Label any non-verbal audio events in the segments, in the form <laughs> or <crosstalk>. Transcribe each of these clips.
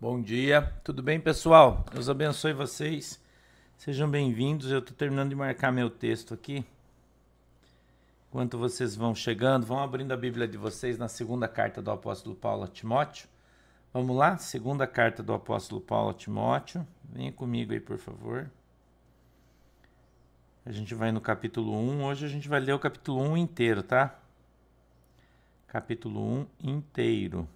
Bom dia, tudo bem, pessoal? Deus abençoe vocês. Sejam bem-vindos. Eu estou terminando de marcar meu texto aqui. Enquanto vocês vão chegando, vão abrindo a Bíblia de vocês na segunda carta do apóstolo Paulo a Timóteo. Vamos lá? Segunda carta do apóstolo Paulo a Timóteo. Venha comigo aí, por favor. A gente vai no capítulo 1. Hoje a gente vai ler o capítulo 1 inteiro, tá? Capítulo 1 inteiro.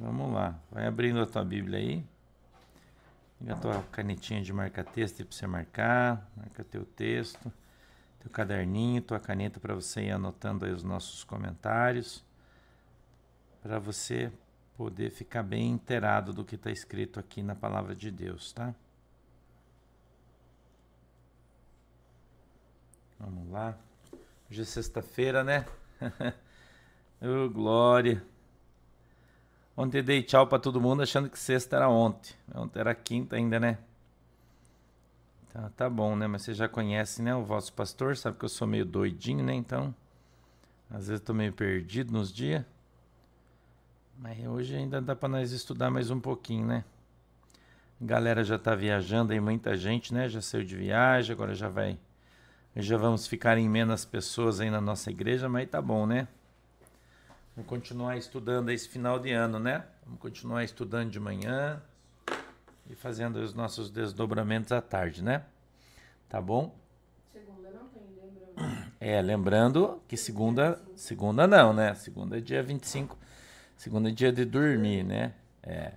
Vamos lá, vai abrindo a tua Bíblia aí. Pega a tua canetinha de marca-texto para você marcar, marca teu texto, teu caderninho, tua caneta para você ir anotando aí os nossos comentários, para você poder ficar bem inteirado do que está escrito aqui na palavra de Deus, tá? Vamos lá. Hoje é sexta-feira, né? <laughs> Oh, glória. Ontem dei tchau para todo mundo achando que sexta era ontem. Ontem era quinta ainda, né? Tá, tá bom, né? Mas você já conhece, né? O vosso pastor, sabe que eu sou meio doidinho, né? Então, às vezes tô meio perdido nos dias. Mas hoje ainda dá para nós estudar mais um pouquinho, né? Galera já tá viajando aí, muita gente, né? Já saiu de viagem, agora já vai. Já vamos ficar em menos pessoas aí na nossa igreja, mas tá bom, né? Vamos continuar estudando esse final de ano, né? Vamos continuar estudando de manhã e fazendo os nossos desdobramentos à tarde, né? Tá bom? Segunda não tem, lembrando. <clears throat> É, lembrando que segunda, segunda não, né? Segunda é dia 25. Segunda é dia de dormir, né? É.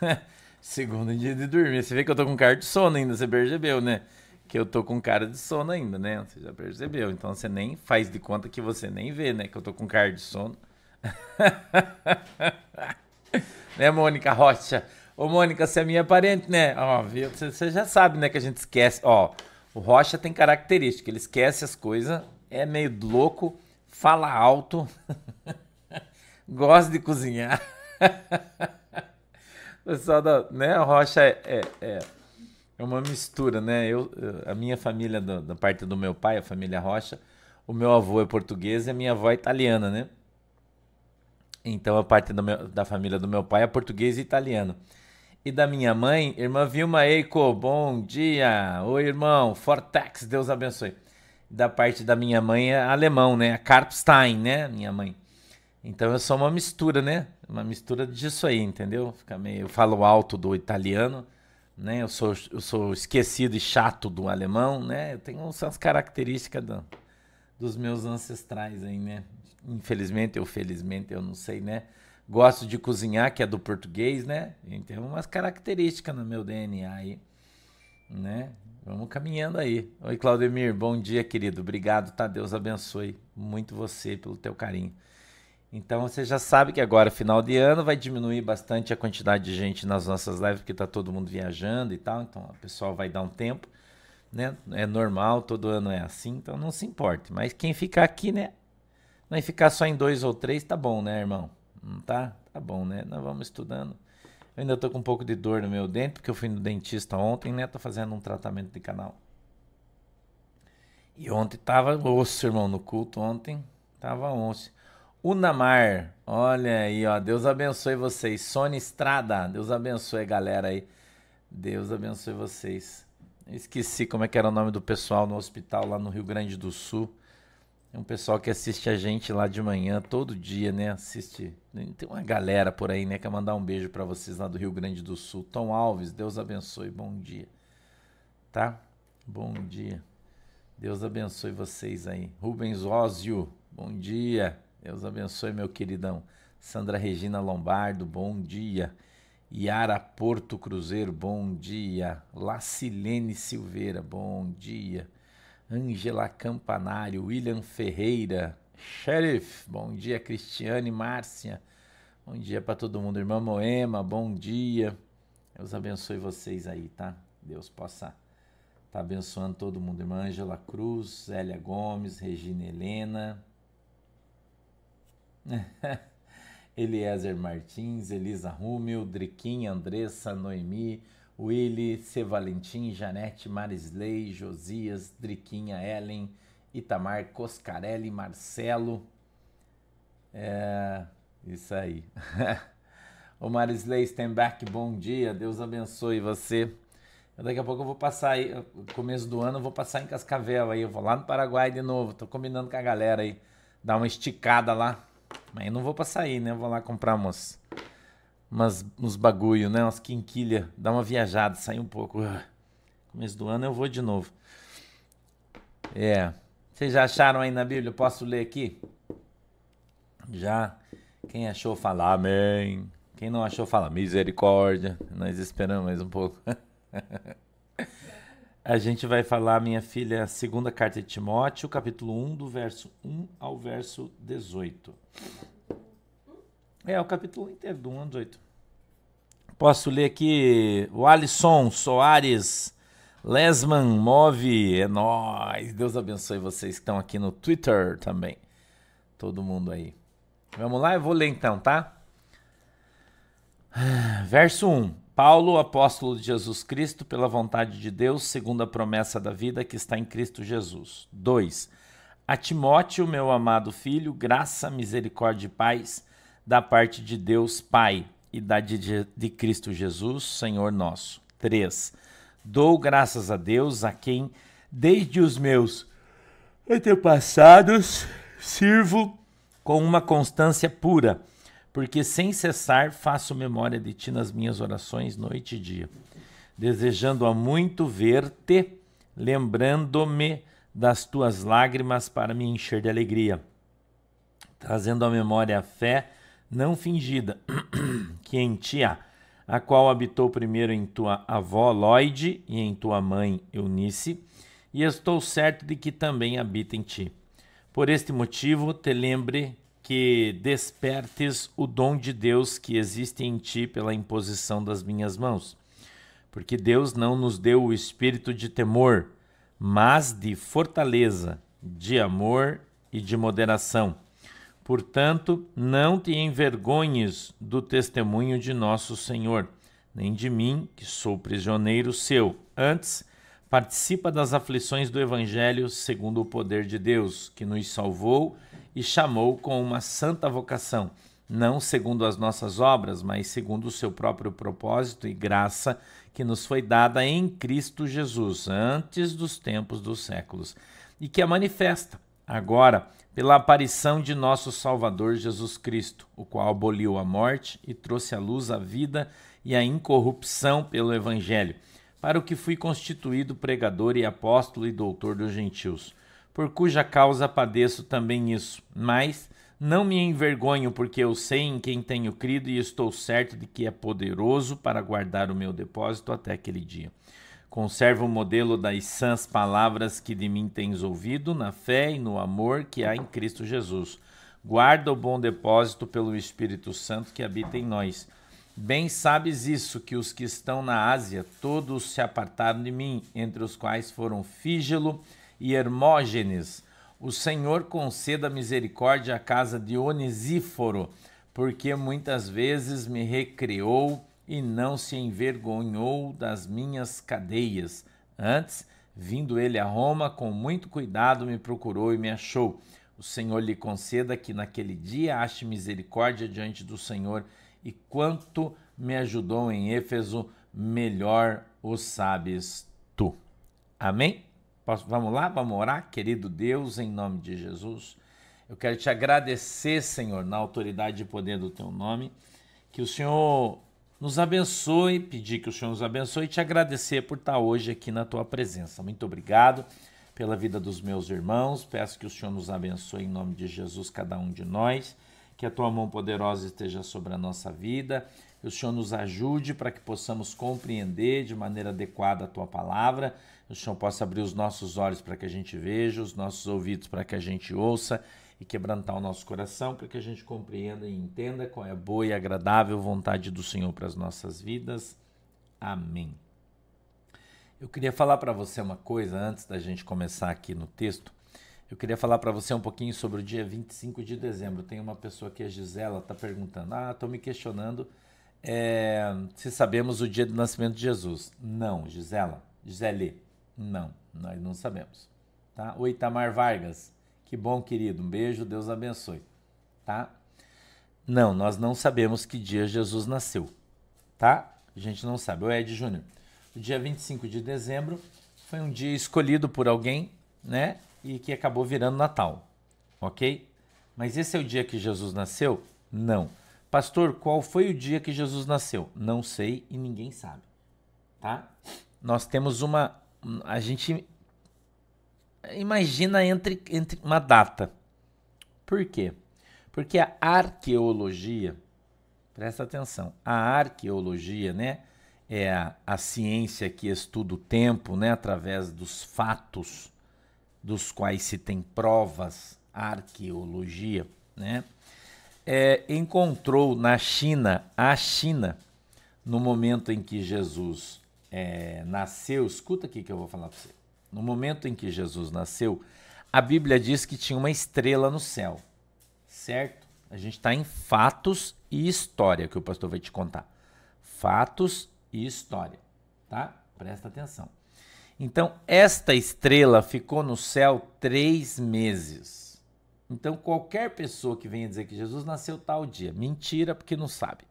<laughs> segunda é dia de dormir. Você vê que eu tô com cara de sono ainda, você percebeu, né? Que eu tô com cara de sono ainda, né? Você já percebeu. Então você nem faz de conta que você nem vê, né? Que eu tô com cara de sono. <laughs> né, Mônica Rocha? Ô, Mônica, você é minha parente, né? Ó, viu? Você já sabe, né, que a gente esquece. Ó, o Rocha tem característica, ele esquece as coisas, é meio louco, fala alto, <laughs> gosta de cozinhar. <laughs> Pessoal da, né, Rocha é, é, é, é, uma mistura, né? Eu, a minha família, da, da parte do meu pai, a família Rocha, o meu avô é português e a minha avó é italiana, né? Então a parte meu, da família do meu pai é português e italiano. E da minha mãe, irmã Vilma Eiko, bom dia. Oi, irmão. Fortex, Deus abençoe. Da parte da minha mãe é alemão, né? Karpstein, né? Minha mãe. Então eu sou uma mistura, né? Uma mistura disso aí, entendeu? Fica meio, eu falo alto do italiano, né? Eu sou, eu sou esquecido e chato do alemão, né? Eu tenho essas características do, dos meus ancestrais aí, né? Infelizmente ou felizmente, eu não sei, né? Gosto de cozinhar, que é do português, né? Tem umas características no meu DNA aí, né? Vamos caminhando aí. Oi, Claudemir, bom dia, querido. Obrigado, tá? Deus abençoe muito você pelo teu carinho. Então você já sabe que agora, final de ano, vai diminuir bastante a quantidade de gente nas nossas lives, porque tá todo mundo viajando e tal. Então o pessoal vai dar um tempo, né? É normal, todo ano é assim, então não se importe. Mas quem ficar aqui, né? Não ficar só em dois ou três, tá bom, né, irmão? Não tá? Tá bom, né? Nós vamos estudando. Eu ainda tô com um pouco de dor no meu dente, porque eu fui no dentista ontem, né? Tô fazendo um tratamento de canal. E ontem tava osso, irmão, no culto ontem. Tava osso. Unamar, olha aí, ó. Deus abençoe vocês. Sônia Estrada, Deus abençoe galera aí. Deus abençoe vocês. Esqueci como é que era o nome do pessoal no hospital lá no Rio Grande do Sul. É um pessoal que assiste a gente lá de manhã, todo dia, né? Assiste. Tem uma galera por aí, né? Quer mandar um beijo para vocês lá do Rio Grande do Sul. Tom Alves, Deus abençoe, bom dia. Tá? Bom dia. Deus abençoe vocês aí. Rubens Ósio, bom dia. Deus abençoe, meu queridão. Sandra Regina Lombardo, bom dia. Yara Porto Cruzeiro, bom dia. Lacilene Silveira, bom dia. Ângela Campanário, William Ferreira, Sheriff, bom dia, Cristiane Márcia, bom dia para todo mundo, irmã Moema, bom dia, Deus abençoe vocês aí, tá? Deus possa tá abençoando todo mundo, irmã Ângela Cruz, Zélia Gomes, Regina Helena, <laughs> Eliezer Martins, Elisa Rúmel, Driquinha, Andressa, Noemi, Willy, C. Valentim, Janete, Marisley, Josias, Driquinha, Ellen, Itamar, Coscarelli, Marcelo. É, isso aí. <laughs> O Marisley Stenbeck, bom dia. Deus abençoe você. Daqui a pouco eu vou passar aí, começo do ano, eu vou passar em Cascavel aí. Eu vou lá no Paraguai de novo. Tô combinando com a galera aí. Dar uma esticada lá. Mas eu não vou passar aí, né? Eu vou lá comprar umas, umas, uns bagulho, né? Umas quinquilha. Dar uma viajada, sair um pouco. Começo do ano eu vou de novo. É. Vocês já acharam aí na Bíblia? Posso ler aqui? Já. Quem achou, fala amém. Quem não achou, fala misericórdia. Nós esperamos mais um pouco. <laughs> A gente vai falar, minha filha, a segunda carta de Timóteo, capítulo 1, do verso 1 ao verso 18. É, o capítulo inteiro, do 1 ao 18. Posso ler aqui o Alisson Soares Lesman Move, é nóis. Deus abençoe vocês que estão aqui no Twitter também. Todo mundo aí. Vamos lá, eu vou ler então, tá? Verso 1. Paulo, apóstolo de Jesus Cristo, pela vontade de Deus, segundo a promessa da vida que está em Cristo Jesus. 2. A Timóteo, meu amado filho, graça, misericórdia e paz da parte de Deus Pai e da de, de Cristo Jesus, Senhor nosso. 3. Dou graças a Deus a quem, desde os meus antepassados, sirvo com uma constância pura porque sem cessar faço memória de ti nas minhas orações noite e dia, desejando a muito ver-te, lembrando-me das tuas lágrimas para me encher de alegria, trazendo à memória a fé não fingida <clears throat> que em ti há, a qual habitou primeiro em tua avó Lloyd e em tua mãe Eunice, e estou certo de que também habita em ti. Por este motivo, te lembre que despertes o dom de Deus que existe em ti pela imposição das minhas mãos. Porque Deus não nos deu o espírito de temor, mas de fortaleza, de amor e de moderação. Portanto, não te envergonhes do testemunho de nosso Senhor, nem de mim, que sou prisioneiro seu. Antes, participa das aflições do Evangelho segundo o poder de Deus, que nos salvou e chamou com uma santa vocação, não segundo as nossas obras, mas segundo o seu próprio propósito e graça que nos foi dada em Cristo Jesus, antes dos tempos dos séculos, e que a manifesta agora pela aparição de nosso Salvador Jesus Cristo, o qual aboliu a morte e trouxe à luz a vida e a incorrupção pelo Evangelho, para o que fui constituído pregador e apóstolo e doutor dos gentios por cuja causa padeço também isso. Mas não me envergonho, porque eu sei em quem tenho crido e estou certo de que é poderoso para guardar o meu depósito até aquele dia. Conservo o modelo das sãs palavras que de mim tens ouvido, na fé e no amor que há em Cristo Jesus. Guarda o bom depósito pelo Espírito Santo que habita em nós. Bem sabes isso, que os que estão na Ásia, todos se apartaram de mim, entre os quais foram Fígelo, e Hermógenes. O Senhor conceda misericórdia à casa de Onesíforo, porque muitas vezes me recriou e não se envergonhou das minhas cadeias. Antes, vindo ele a Roma, com muito cuidado me procurou e me achou. O Senhor lhe conceda que naquele dia ache misericórdia diante do Senhor, e quanto me ajudou em Éfeso, melhor o sabes tu. Amém? Posso, vamos lá, vamos orar? Querido Deus, em nome de Jesus, eu quero te agradecer, Senhor, na autoridade e poder do teu nome, que o Senhor nos abençoe, pedir que o Senhor nos abençoe e te agradecer por estar hoje aqui na tua presença. Muito obrigado pela vida dos meus irmãos. Peço que o Senhor nos abençoe em nome de Jesus, cada um de nós. Que a tua mão poderosa esteja sobre a nossa vida. Que o Senhor nos ajude para que possamos compreender de maneira adequada a tua palavra o Senhor possa abrir os nossos olhos para que a gente veja, os nossos ouvidos para que a gente ouça e quebrantar o nosso coração para que a gente compreenda e entenda qual é a boa e agradável vontade do Senhor para as nossas vidas. Amém. Eu queria falar para você uma coisa antes da gente começar aqui no texto. Eu queria falar para você um pouquinho sobre o dia 25 de dezembro. Tem uma pessoa que a Gisela está perguntando: Ah, estou me questionando é, se sabemos o dia do nascimento de Jesus. Não, Gisela, Gisele, não, nós não sabemos. Tá? O Itamar Vargas, que bom, querido. Um beijo, Deus abençoe. Tá? Não, nós não sabemos que dia Jesus nasceu, tá? A gente não sabe. O Ed Júnior. O dia 25 de dezembro foi um dia escolhido por alguém, né? E que acabou virando Natal, ok? Mas esse é o dia que Jesus nasceu? Não. Pastor, qual foi o dia que Jesus nasceu? Não sei e ninguém sabe, tá? Nós temos uma. A gente imagina entre, entre uma data. Por quê? Porque a arqueologia, presta atenção, a arqueologia, né, é a, a ciência que estuda o tempo, né, através dos fatos dos quais se tem provas, arqueologia, né, é, encontrou na China, a China, no momento em que Jesus é, nasceu, escuta aqui que eu vou falar para você. No momento em que Jesus nasceu, a Bíblia diz que tinha uma estrela no céu, certo? A gente está em fatos e história que o pastor vai te contar. Fatos e história, tá? Presta atenção. Então, esta estrela ficou no céu três meses. Então, qualquer pessoa que venha dizer que Jesus nasceu tal dia, mentira, porque não sabe.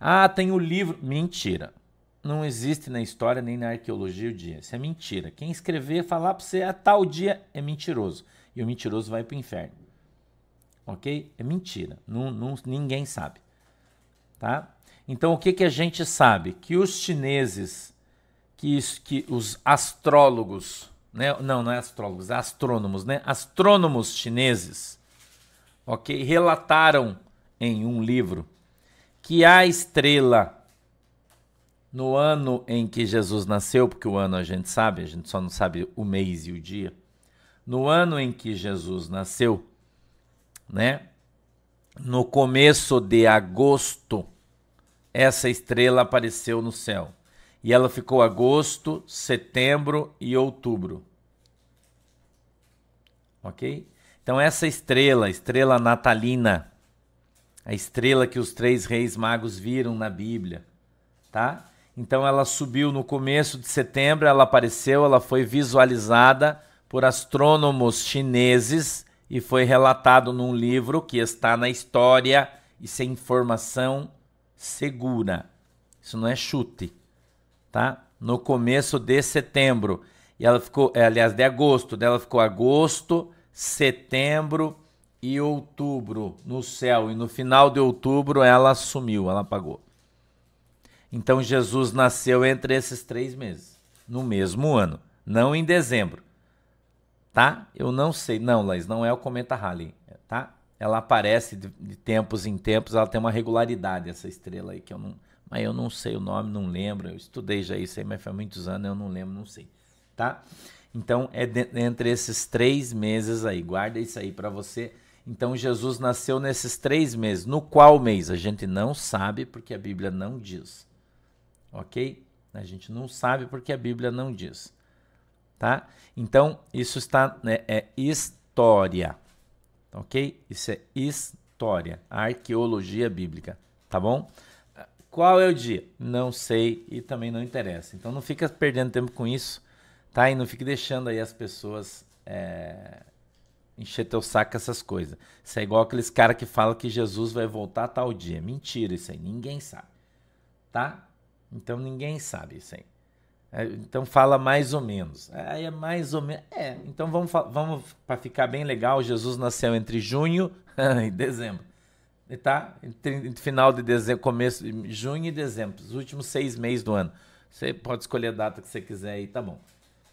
Ah, tem o livro. Mentira não existe na história nem na arqueologia o dia. Isso é mentira. Quem escrever, falar para você a tal dia é mentiroso. E o mentiroso vai para o inferno. Ok? É mentira. Não, não, ninguém sabe. Tá? Então o que, que a gente sabe? Que os chineses, que, que os astrólogos, né? não, não é astrólogos, é astrônomos, né? Astrônomos chineses, ok? Relataram em um livro que a estrela no ano em que Jesus nasceu, porque o ano a gente sabe, a gente só não sabe o mês e o dia. No ano em que Jesus nasceu, né? No começo de agosto, essa estrela apareceu no céu. E ela ficou agosto, setembro e outubro. OK? Então essa estrela, estrela natalina, a estrela que os três reis magos viram na Bíblia, tá? Então ela subiu no começo de setembro, ela apareceu, ela foi visualizada por astrônomos chineses e foi relatado num livro que está na história. Isso é informação segura. Isso não é chute, tá? No começo de setembro. E ela ficou, é, aliás, de agosto, dela ficou agosto, setembro e outubro no céu. E no final de outubro ela sumiu, ela apagou. Então Jesus nasceu entre esses três meses, no mesmo ano, não em dezembro. Tá? Eu não sei. Não, Laís, não é o cometa Halley, tá? Ela aparece de, tempos em tempos, ela tem uma regularidade, essa estrela aí, que eu não. Mas eu não sei o nome, não lembro. Eu estudei já isso aí, mas faz muitos anos, eu não lembro, não sei. Tá? Então é de, entre esses três meses aí. Guarda isso aí para você. Então Jesus nasceu nesses três meses. No qual mês? A gente não sabe, porque a Bíblia não diz ok? A gente não sabe porque a Bíblia não diz, tá? Então, isso está, né, é história, ok? Isso é história, arqueologia bíblica, tá bom? Qual é o dia? Não sei e também não interessa. Então, não fica perdendo tempo com isso, tá? E não fique deixando aí as pessoas é, encher teu saco essas coisas. Isso é igual aqueles caras que falam que Jesus vai voltar tal dia. Mentira isso aí, ninguém sabe, tá? Então ninguém sabe isso aí. É, então fala mais ou menos. Aí é mais ou menos. É, então vamos, vamos para ficar bem legal. Jesus nasceu entre junho <laughs> e dezembro. Tá? Entre, final de dezembro, começo de junho e dezembro, os últimos seis meses do ano. Você pode escolher a data que você quiser aí, tá bom.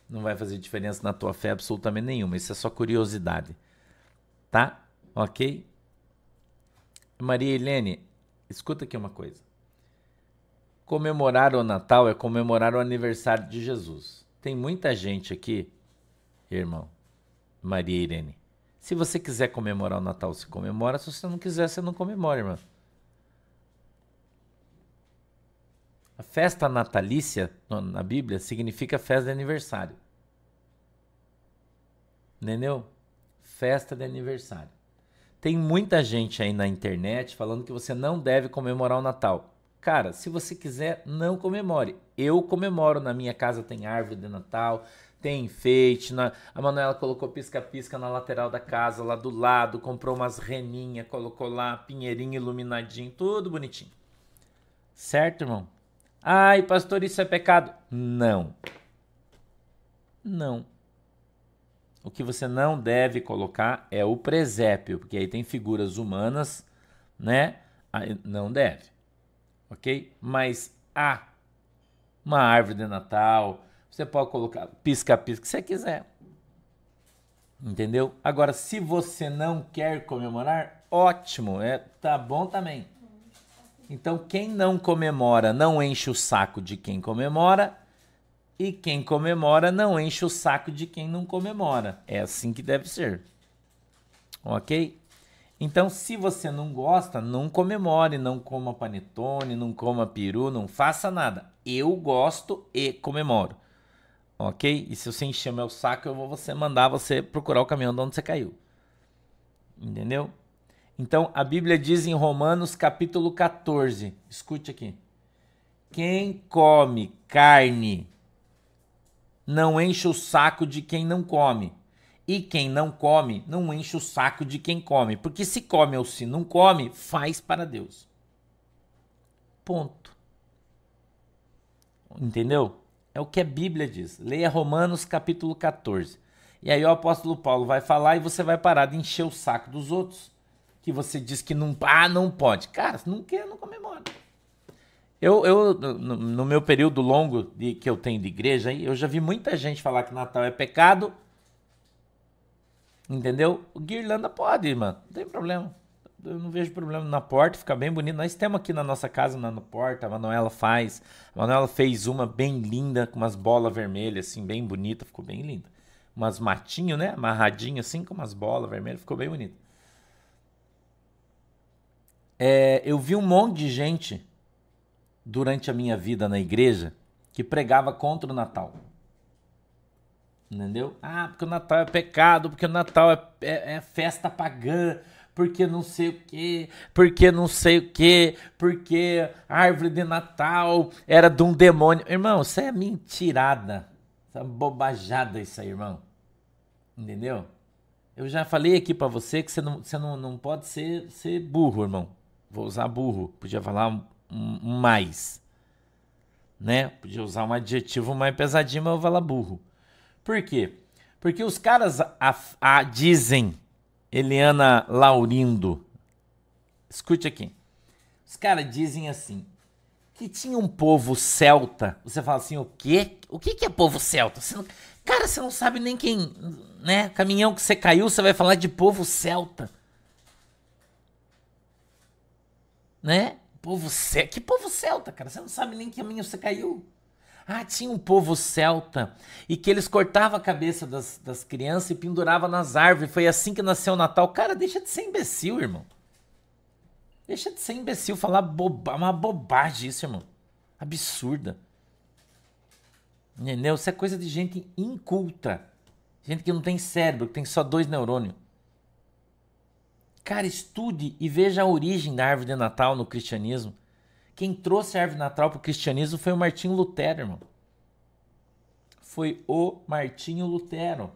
Não vai fazer diferença na tua fé absolutamente nenhuma. Isso é só curiosidade. Tá? Ok? Maria Helene, escuta aqui uma coisa. Comemorar o Natal é comemorar o aniversário de Jesus. Tem muita gente aqui, irmão, Maria Irene. Se você quiser comemorar o Natal, você comemora. Se você não quiser, você não comemora, irmão. A festa natalícia na Bíblia significa festa de aniversário. Entendeu? Festa de aniversário. Tem muita gente aí na internet falando que você não deve comemorar o Natal. Cara, se você quiser, não comemore. Eu comemoro. Na minha casa tem árvore de Natal, tem enfeite. Na... A Manuela colocou pisca-pisca na lateral da casa, lá do lado, comprou umas reninhas, colocou lá pinheirinho iluminadinho, tudo bonitinho. Certo, irmão? Ai, pastor, isso é pecado? Não. Não. O que você não deve colocar é o presépio, porque aí tem figuras humanas, né? Não deve. Ok? Mas há uma árvore de Natal, você pode colocar pisca-pisca que você quiser. Entendeu? Agora, se você não quer comemorar, ótimo, é tá bom também. Então, quem não comemora não enche o saco de quem comemora, e quem comemora não enche o saco de quem não comemora. É assim que deve ser. Ok? Então, se você não gosta, não comemore, não coma panetone, não coma peru, não faça nada. Eu gosto e comemoro ok? E se você encher meu saco, eu vou você mandar você procurar o caminhão de onde você caiu. Entendeu? Então, a Bíblia diz em Romanos capítulo 14, escute aqui. Quem come carne não enche o saco de quem não come. E quem não come não enche o saco de quem come. Porque se come ou se não come, faz para Deus. Ponto. Entendeu? É o que a Bíblia diz. Leia Romanos capítulo 14. E aí o apóstolo Paulo vai falar e você vai parar de encher o saco dos outros. Que você diz que não, ah, não pode. Cara, se não quer, não comemora. Eu, eu no, no, meu período longo de, que eu tenho de igreja, eu já vi muita gente falar que Natal é pecado. Entendeu? Guirlanda pode, mano. Não tem problema eu não vejo problema na porta, fica bem bonito. Nós temos aqui na nossa casa, na, na porta, a Manuela faz. A Manuela fez uma bem linda, com umas bolas vermelhas, assim, bem bonita, ficou bem linda. Umas matinhos, né? Amarradinho assim, com umas bolas vermelhas, ficou bem bonito. É, eu vi um monte de gente durante a minha vida na igreja que pregava contra o Natal. Entendeu? Ah, porque o Natal é pecado, porque o Natal é, é, é festa pagã, porque não sei o que, porque não sei o que, porque a árvore de Natal era de um demônio. Irmão, isso é mentirada. Isso é bobajada isso aí, irmão. Entendeu? Eu já falei aqui para você que você não, você não, não pode ser, ser burro, irmão. Vou usar burro. Podia falar um, um mais. Né? Podia usar um adjetivo mais pesadinho, mas eu vou falar burro. Por quê? Porque os caras a, a, dizem Eliana Laurindo. Escute aqui. Os caras dizem assim: que tinha um povo celta. Você fala assim: o quê? O que, que é povo celta? Você não... Cara, você não sabe nem quem. né? Caminhão que você caiu, você vai falar de povo celta. Né? Povo celta. Que povo celta, cara? Você não sabe nem que caminho você caiu. Ah, tinha um povo celta e que eles cortavam a cabeça das, das crianças e penduravam nas árvores. Foi assim que nasceu o Natal. Cara, deixa de ser imbecil, irmão. Deixa de ser imbecil, falar boba, uma bobagem isso, irmão. Absurda. Entendeu? Isso é coisa de gente inculta. Gente que não tem cérebro, que tem só dois neurônios. Cara, estude e veja a origem da árvore de Natal no cristianismo. Quem trouxe a árvore natal para o cristianismo foi o Martinho Lutero, irmão. Foi o Martinho Lutero.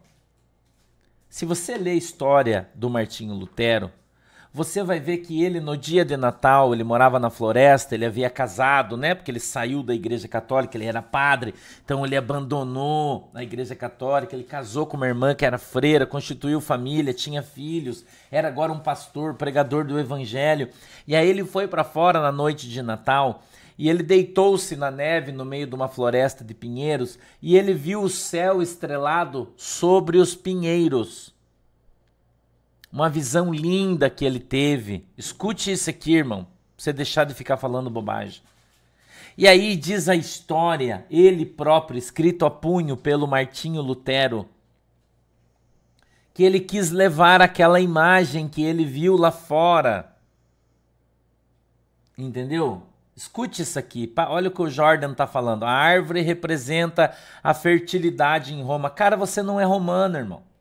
Se você ler a história do Martinho Lutero, você vai ver que ele no dia de Natal, ele morava na floresta, ele havia casado, né? Porque ele saiu da igreja católica, ele era padre, então ele abandonou a igreja católica, ele casou com uma irmã que era freira, constituiu família, tinha filhos, era agora um pastor, pregador do evangelho. E aí ele foi para fora na noite de Natal, e ele deitou-se na neve no meio de uma floresta de pinheiros, e ele viu o céu estrelado sobre os pinheiros uma visão linda que ele teve. Escute isso aqui, irmão, pra você deixar de ficar falando bobagem. E aí diz a história, ele próprio, escrito a punho pelo Martinho Lutero, que ele quis levar aquela imagem que ele viu lá fora. Entendeu? Escute isso aqui. Olha o que o Jordan está falando. A árvore representa a fertilidade em Roma. Cara, você não é romano, irmão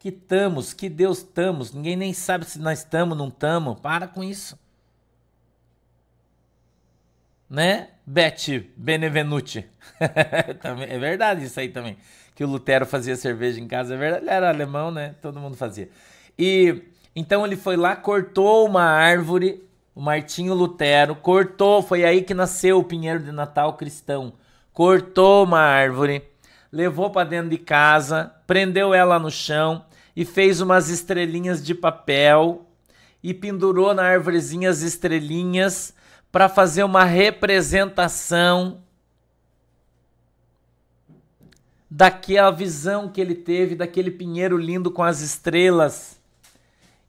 que estamos, que Deus estamos, ninguém nem sabe se nós estamos, não estamos. Para com isso. Né? Beth Benevenuti. <laughs> é verdade isso aí também. Que o Lutero fazia cerveja em casa, é verdade. Ele era alemão, né? Todo mundo fazia. E então ele foi lá, cortou uma árvore, o Martinho Lutero, cortou, foi aí que nasceu o Pinheiro de Natal cristão. Cortou uma árvore, levou para dentro de casa, prendeu ela no chão e fez umas estrelinhas de papel e pendurou na árvorezinha as estrelinhas para fazer uma representação daquela visão que ele teve daquele pinheiro lindo com as estrelas.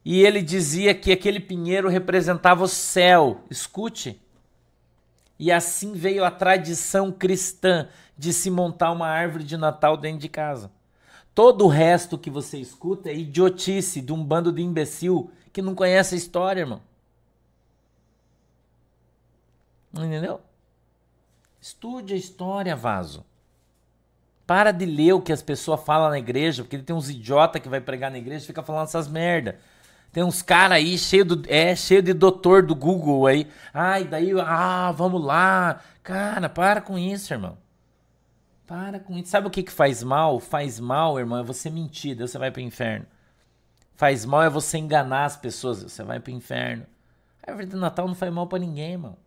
E ele dizia que aquele pinheiro representava o céu. Escute. E assim veio a tradição cristã de se montar uma árvore de Natal dentro de casa. Todo o resto que você escuta é idiotice de um bando de imbecil que não conhece a história, irmão. Entendeu? Estude a história, vaso. Para de ler o que as pessoas falam na igreja, porque tem uns idiota que vai pregar na igreja e fica falando essas merda. Tem uns caras aí cheio, do, é, cheio de doutor do Google aí. Ai, daí, ah, vamos lá. Cara, para com isso, irmão. Para com isso. Sabe o que, que faz mal? Faz mal, irmão, é você mentir, daí você vai pro inferno. Faz mal é você enganar as pessoas, você vai pro inferno. A árvore de Natal não faz mal para ninguém, irmão.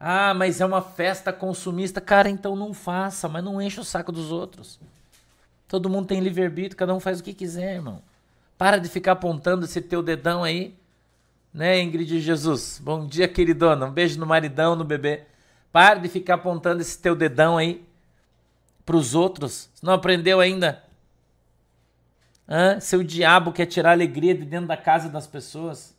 Ah, mas é uma festa consumista. Cara, então não faça, mas não enche o saco dos outros. Todo mundo tem livre-arbítrio, cada um faz o que quiser, irmão. Para de ficar apontando esse teu dedão aí. Né, Ingrid Jesus? Bom dia, queridona. Um beijo no maridão, no bebê. Para de ficar apontando esse teu dedão aí pros outros. Você não aprendeu ainda? Hã? Seu diabo quer tirar a alegria de dentro da casa das pessoas.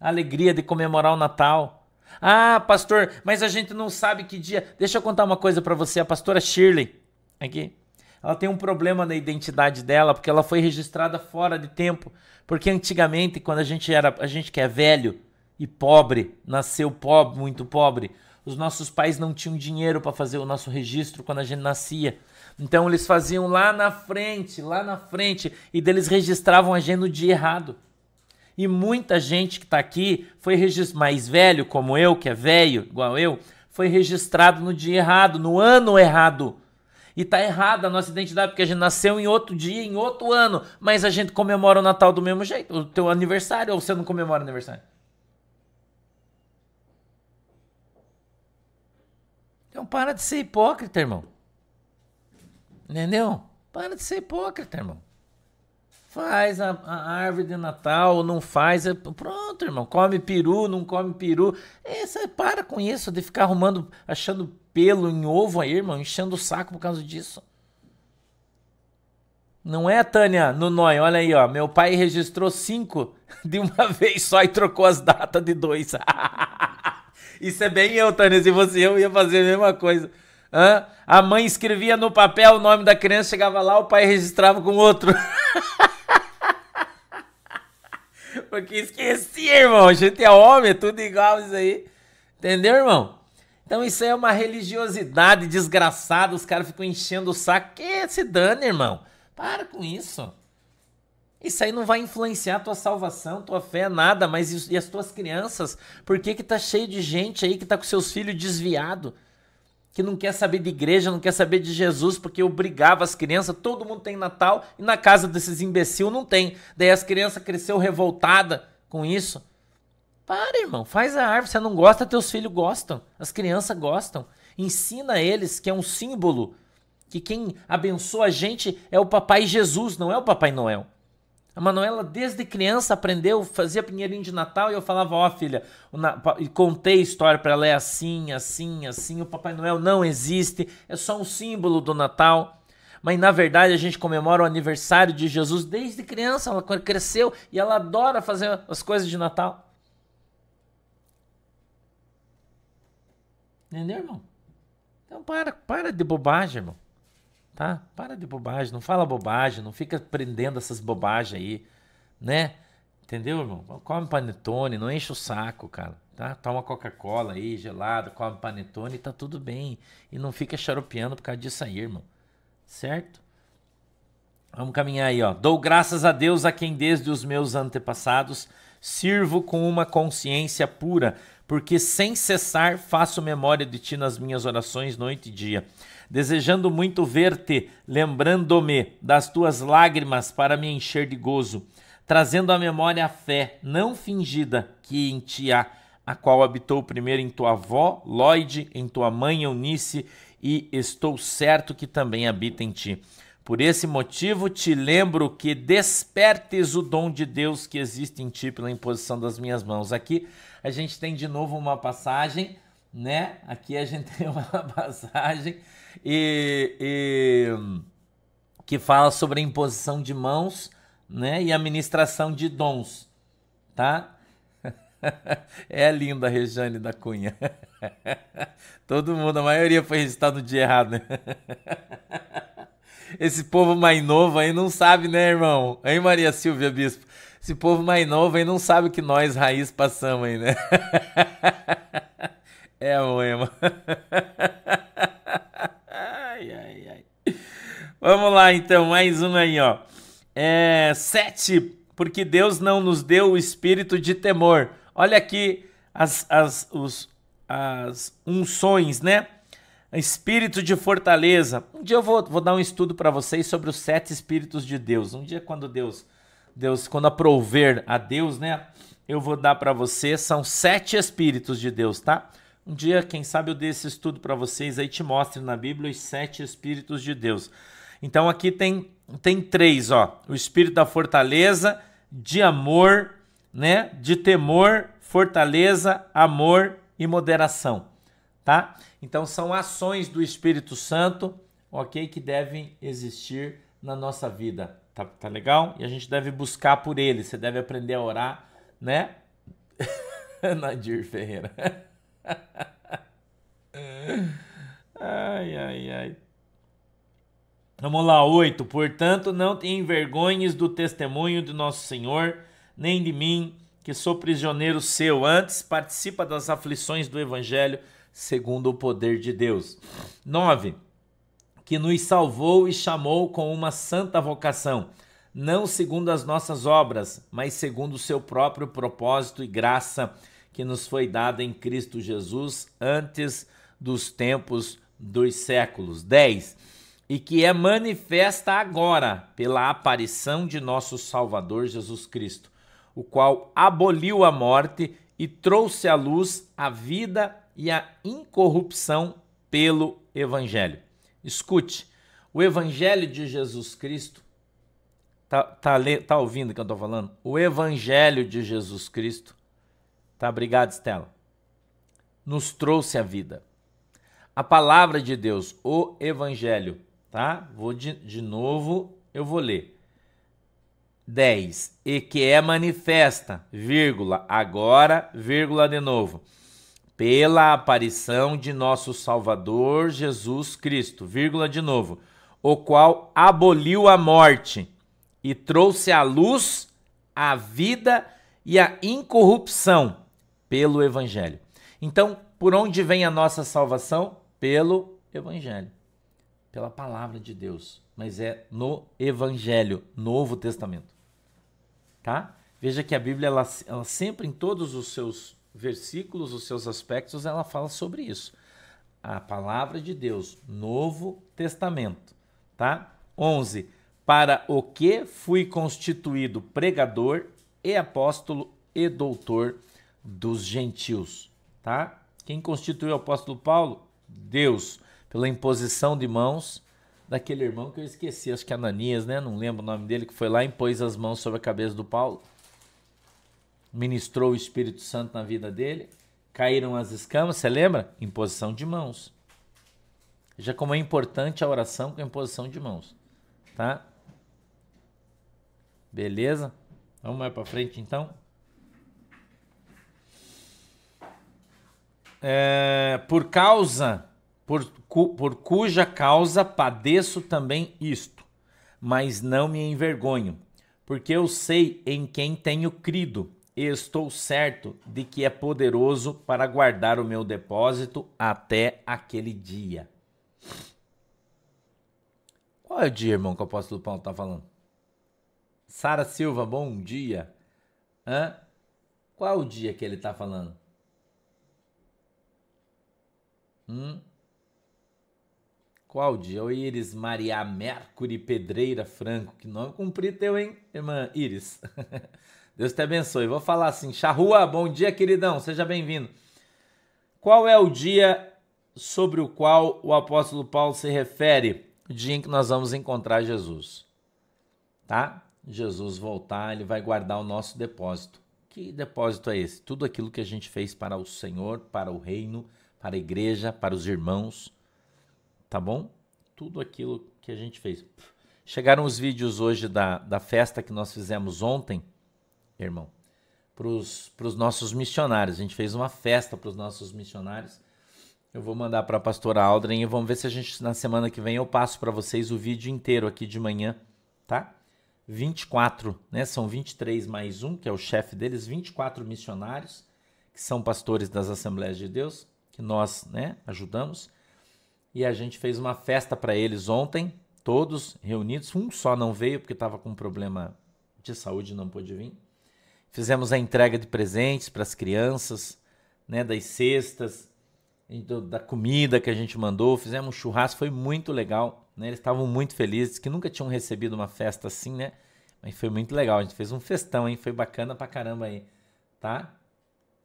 A alegria de comemorar o Natal. Ah, pastor, mas a gente não sabe que dia. Deixa eu contar uma coisa para você. A pastora Shirley, aqui, ela tem um problema na identidade dela porque ela foi registrada fora de tempo. Porque antigamente, quando a gente era, a gente que é velho e pobre, nasceu pobre, muito pobre, os nossos pais não tinham dinheiro para fazer o nosso registro quando a gente nascia. Então eles faziam lá na frente, lá na frente, e deles registravam a gente no dia errado. E muita gente que está aqui foi mais velho, como eu, que é velho, igual eu, foi registrado no dia errado, no ano errado. E tá errada a nossa identidade, porque a gente nasceu em outro dia, em outro ano, mas a gente comemora o Natal do mesmo jeito, o teu aniversário, ou você não comemora o aniversário? Então para de ser hipócrita, irmão. Entendeu? Para de ser hipócrita, irmão. Faz a, a, árvore de Natal, não faz. É, pronto, irmão. Come peru, não come peru. Essa, para com isso de ficar arrumando, achando pelo em ovo aí, irmão, enchendo o saco por causa disso. Não é, Tânia, no Noi? Olha aí, ó. Meu pai registrou cinco de uma <laughs> vez só e trocou as datas de dois. <laughs> Isso é bem eu, Tânia. Se fosse eu, ia fazer a mesma coisa. Hã? A mãe escrevia no papel o nome da criança, chegava lá, o pai registrava com outro. <laughs> Porque esqueci, irmão. A gente é homem, é tudo igual isso aí. Entendeu, irmão? Então isso aí é uma religiosidade desgraçada. Os caras ficam enchendo o saco. Que se dane, irmão. Para com isso. Isso aí não vai influenciar tua salvação, tua fé, nada. Mas e as tuas crianças? Por que que tá cheio de gente aí que tá com seus filhos desviados? que não quer saber de igreja, não quer saber de Jesus, porque obrigava as crianças, todo mundo tem Natal, e na casa desses imbecil não tem. Daí as crianças cresceu revoltada com isso. Para, irmão, faz a árvore, você não gosta, teus filhos gostam, as crianças gostam. Ensina eles que é um símbolo, que quem abençoa a gente é o papai Jesus, não é o papai Noel. A Manuela, desde criança, aprendeu, fazia pinheirinho de Natal e eu falava, ó oh, filha, e contei a história para ela, é assim, assim, assim, o Papai Noel não existe, é só um símbolo do Natal. Mas na verdade a gente comemora o aniversário de Jesus desde criança, ela cresceu e ela adora fazer as coisas de Natal. Entendeu, irmão? Então para, para de bobagem, irmão tá? Para de bobagem, não fala bobagem, não fica prendendo essas bobagens aí, né? Entendeu, irmão? Come panetone, não enche o saco, cara, tá? Toma Coca-Cola aí, gelado, come panetone, tá tudo bem. E não fica xaropeando por causa disso aí, irmão. Certo? Vamos caminhar aí, ó. Dou graças a Deus a quem desde os meus antepassados sirvo com uma consciência pura, porque sem cessar faço memória de ti nas minhas orações noite e dia, desejando muito ver-te, lembrando-me das tuas lágrimas para me encher de gozo, trazendo à memória a fé não fingida que em ti há, a qual habitou primeiro em tua avó, Lloyd, em tua mãe Eunice, e estou certo que também habita em ti. Por esse motivo, te lembro que despertes o dom de Deus que existe em ti pela imposição das minhas mãos. Aqui a gente tem de novo uma passagem, né? Aqui a gente <laughs> tem uma passagem e, e que fala sobre a imposição de mãos, né? E a ministração de dons, tá? <laughs> É linda a Rejane da Cunha. <laughs> Todo mundo, a maioria foi registrado no dia errado, né? <laughs> Esse povo mais novo aí não sabe, né, irmão? Hein, Maria Silvia Bispo? Esse povo mais novo aí não sabe que nós, raiz, passamos aí, né? É, moema. Ai, ai, ai. Vamos lá, então, mais uma aí, ó. É, sete, porque Deus não nos deu o espírito de temor. Olha aqui as, as, os, as unções, né? Espírito de fortaleza. Um dia eu vou, vou dar um estudo para vocês sobre os sete espíritos de Deus. Um dia quando Deus, Deus quando aprover a Deus, né? Eu vou dar para vocês. São sete espíritos de Deus, tá? Um dia, quem sabe eu dê esse estudo para vocês aí te mostre na Bíblia os sete espíritos de Deus. Então aqui tem tem três, ó. O espírito da fortaleza, de amor, né? De temor, fortaleza, amor e moderação tá? Então são ações do Espírito Santo, ok, que devem existir na nossa vida, tá, tá legal? E a gente deve buscar por ele, você deve aprender a orar, né? <laughs> Nadir Ferreira. <laughs> ai, ai, ai. Vamos lá, oito. Portanto, não te envergonhes do testemunho de nosso Senhor, nem de mim, que sou prisioneiro seu. Antes, participa das aflições do Evangelho segundo o poder de Deus. 9. Que nos salvou e chamou com uma santa vocação, não segundo as nossas obras, mas segundo o seu próprio propósito e graça que nos foi dada em Cristo Jesus antes dos tempos dos séculos. 10. E que é manifesta agora pela aparição de nosso Salvador Jesus Cristo, o qual aboliu a morte e trouxe à luz a vida e a incorrupção pelo Evangelho. Escute, o Evangelho de Jesus Cristo, tá, tá, tá ouvindo o que eu estou falando? O Evangelho de Jesus Cristo, tá? Obrigado, Estela. Nos trouxe a vida. A palavra de Deus, o Evangelho, tá? Vou de, de novo, eu vou ler. 10. E que é manifesta, vírgula, agora, vírgula de novo pela aparição de nosso Salvador Jesus Cristo, vírgula de novo, o qual aboliu a morte e trouxe à luz a vida e a incorrupção pelo evangelho. Então, por onde vem a nossa salvação? Pelo evangelho, pela palavra de Deus, mas é no evangelho, Novo Testamento. Tá? Veja que a Bíblia ela, ela sempre em todos os seus versículos, os seus aspectos, ela fala sobre isso. A palavra de Deus, Novo Testamento, tá? 11. Para o que fui constituído pregador e apóstolo e doutor dos gentios, tá? Quem constituiu o apóstolo Paulo? Deus, pela imposição de mãos daquele irmão que eu esqueci, acho que é Ananias, né? Não lembro o nome dele, que foi lá e impôs as mãos sobre a cabeça do Paulo ministrou o Espírito Santo na vida dele, caíram as escamas, você lembra? Imposição de mãos. Já como é importante a oração com a imposição de mãos, tá? Beleza? Vamos mais para frente então. É, por causa, por, cu, por cuja causa padeço também isto, mas não me envergonho, porque eu sei em quem tenho crido e estou certo de que é poderoso para guardar o meu depósito até aquele dia. Qual é o dia, irmão, que o apóstolo Paulo está falando? Sara Silva, bom dia. Hã? Qual é o dia que ele está falando? Hum? Dia? O Iris Maria Mercury Pedreira Franco. Que nome comprido teu, hein, irmã Iris? <laughs> Deus te abençoe. Vou falar assim: Charrua, bom dia, queridão. Seja bem-vindo. Qual é o dia sobre o qual o apóstolo Paulo se refere? O dia em que nós vamos encontrar Jesus. Tá? Jesus voltar, ele vai guardar o nosso depósito. Que depósito é esse? Tudo aquilo que a gente fez para o Senhor, para o reino, para a igreja, para os irmãos tá bom? Tudo aquilo que a gente fez. Chegaram os vídeos hoje da, da festa que nós fizemos ontem, irmão, para os nossos missionários. A gente fez uma festa para os nossos missionários. Eu vou mandar para a pastora Aldrin e vamos ver se a gente, na semana que vem, eu passo para vocês o vídeo inteiro aqui de manhã, tá? 24, né? São 23 mais um, que é o chefe deles, 24 missionários, que são pastores das Assembleias de Deus, que nós, né, ajudamos e a gente fez uma festa para eles ontem, todos reunidos. Um só não veio porque estava com um problema de saúde e não pôde vir. Fizemos a entrega de presentes para as crianças, né, das cestas, da comida que a gente mandou. Fizemos um churrasco, foi muito legal. Né? Eles estavam muito felizes, que nunca tinham recebido uma festa assim, né? Mas foi muito legal. A gente fez um festão, hein? Foi bacana pra caramba aí, tá?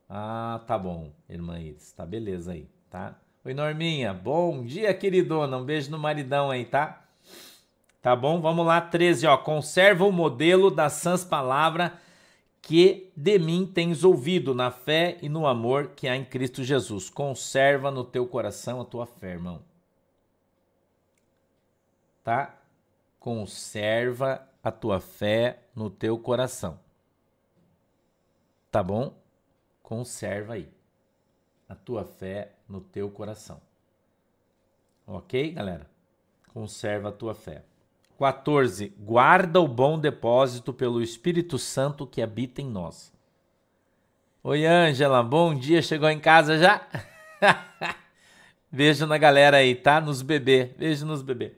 Ah, tá bom, irmã Iris. Tá beleza aí, tá? Oi, Norminha. Bom dia, queridona. Um beijo no maridão aí, tá? Tá bom? Vamos lá, 13, ó. Conserva o modelo da Sans Palavra que de mim tens ouvido na fé e no amor que há em Cristo Jesus. Conserva no teu coração a tua fé, irmão. Tá? Conserva a tua fé no teu coração. Tá bom? Conserva aí a tua fé no teu coração. Ok, galera? Conserva a tua fé. 14. Guarda o bom depósito pelo Espírito Santo que habita em nós. Oi, Ângela, bom dia. Chegou em casa já? <laughs> Beijo na galera aí, tá? Nos bebê. Beijo nos bebê.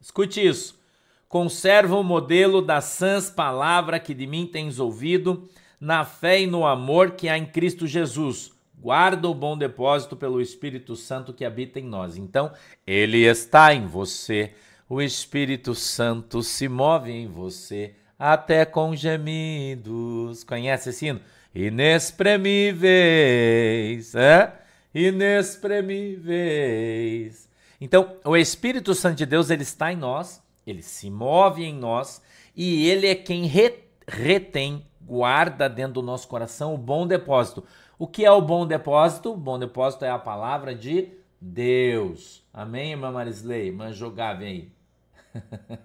Escute isso. Conserva o modelo da sãs palavra que de mim tens ouvido, na fé e no amor que há em Cristo Jesus Guarda o bom depósito pelo Espírito Santo que habita em nós. Então, ele está em você. O Espírito Santo se move em você até com gemidos. Conhece esse hino? Inexprimíveis, é? Inexprimíveis. Então, o Espírito Santo de Deus, ele está em nós, ele se move em nós e ele é quem retém, guarda dentro do nosso coração o bom depósito. O que é o bom depósito? O bom depósito é a palavra de Deus. Amém, irmã Marisley? Irmã Jogar, aí. <laughs>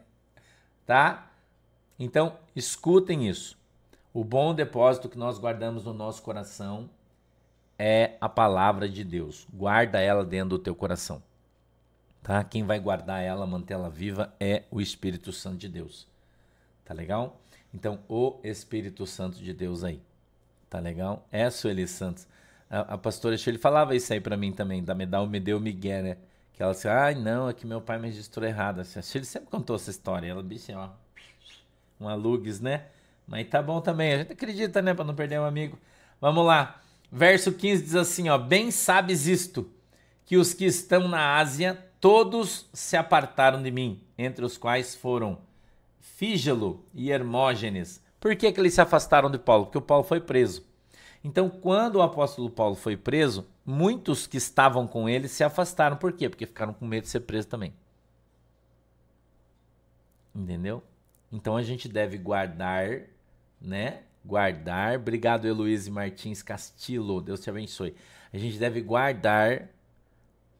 tá? Então, escutem isso. O bom depósito que nós guardamos no nosso coração é a palavra de Deus. Guarda ela dentro do teu coração. Tá? Quem vai guardar ela, mantê-la viva é o Espírito Santo de Deus. Tá legal? Então, o Espírito Santo de Deus aí. Tá legal? É, Sueli Santos. A, a pastora falava isso aí para mim também, da Medal me deu Miguel, né? Que ela disse, ai não, é que meu pai me registrou errado. Assim, a Shirley sempre contou essa história. Ela disse, ó, um alugues, né? Mas tá bom também, a gente acredita, né? Para não perder um amigo. Vamos lá. Verso 15 diz assim, ó, bem sabes isto, que os que estão na Ásia, todos se apartaram de mim, entre os quais foram Fígelo e Hermógenes, por que, que eles se afastaram de Paulo? Porque o Paulo foi preso. Então, quando o apóstolo Paulo foi preso, muitos que estavam com ele se afastaram. Por quê? Porque ficaram com medo de ser preso também. Entendeu? Então a gente deve guardar, né? Guardar. Obrigado, Heloísa Martins Castillo. Deus te abençoe. A gente deve guardar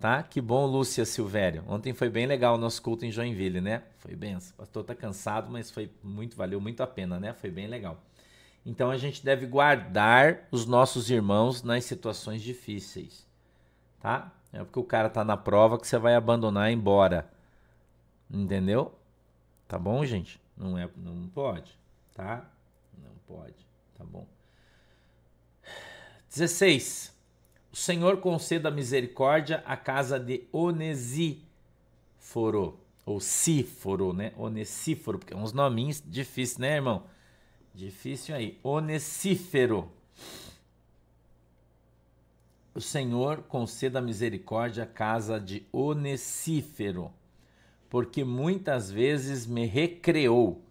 tá? Que bom, Lúcia Silvério. Ontem foi bem legal o nosso culto em Joinville, né? Foi bem. O pastor tá cansado, mas foi muito, valeu muito a pena, né? Foi bem legal. Então a gente deve guardar os nossos irmãos nas situações difíceis, tá? É porque o cara tá na prova que você vai abandonar e ir embora. Entendeu? Tá bom, gente? Não é, não pode, tá? Não pode, tá bom? 16. O Senhor conceda misericórdia à casa de Onesíforo, ou Síforo, né? Onesíforo, porque é uns nominhos difíceis, né, irmão? Difícil aí. Onesífero. o Senhor conceda misericórdia à casa de Onesífero, porque muitas vezes me recreou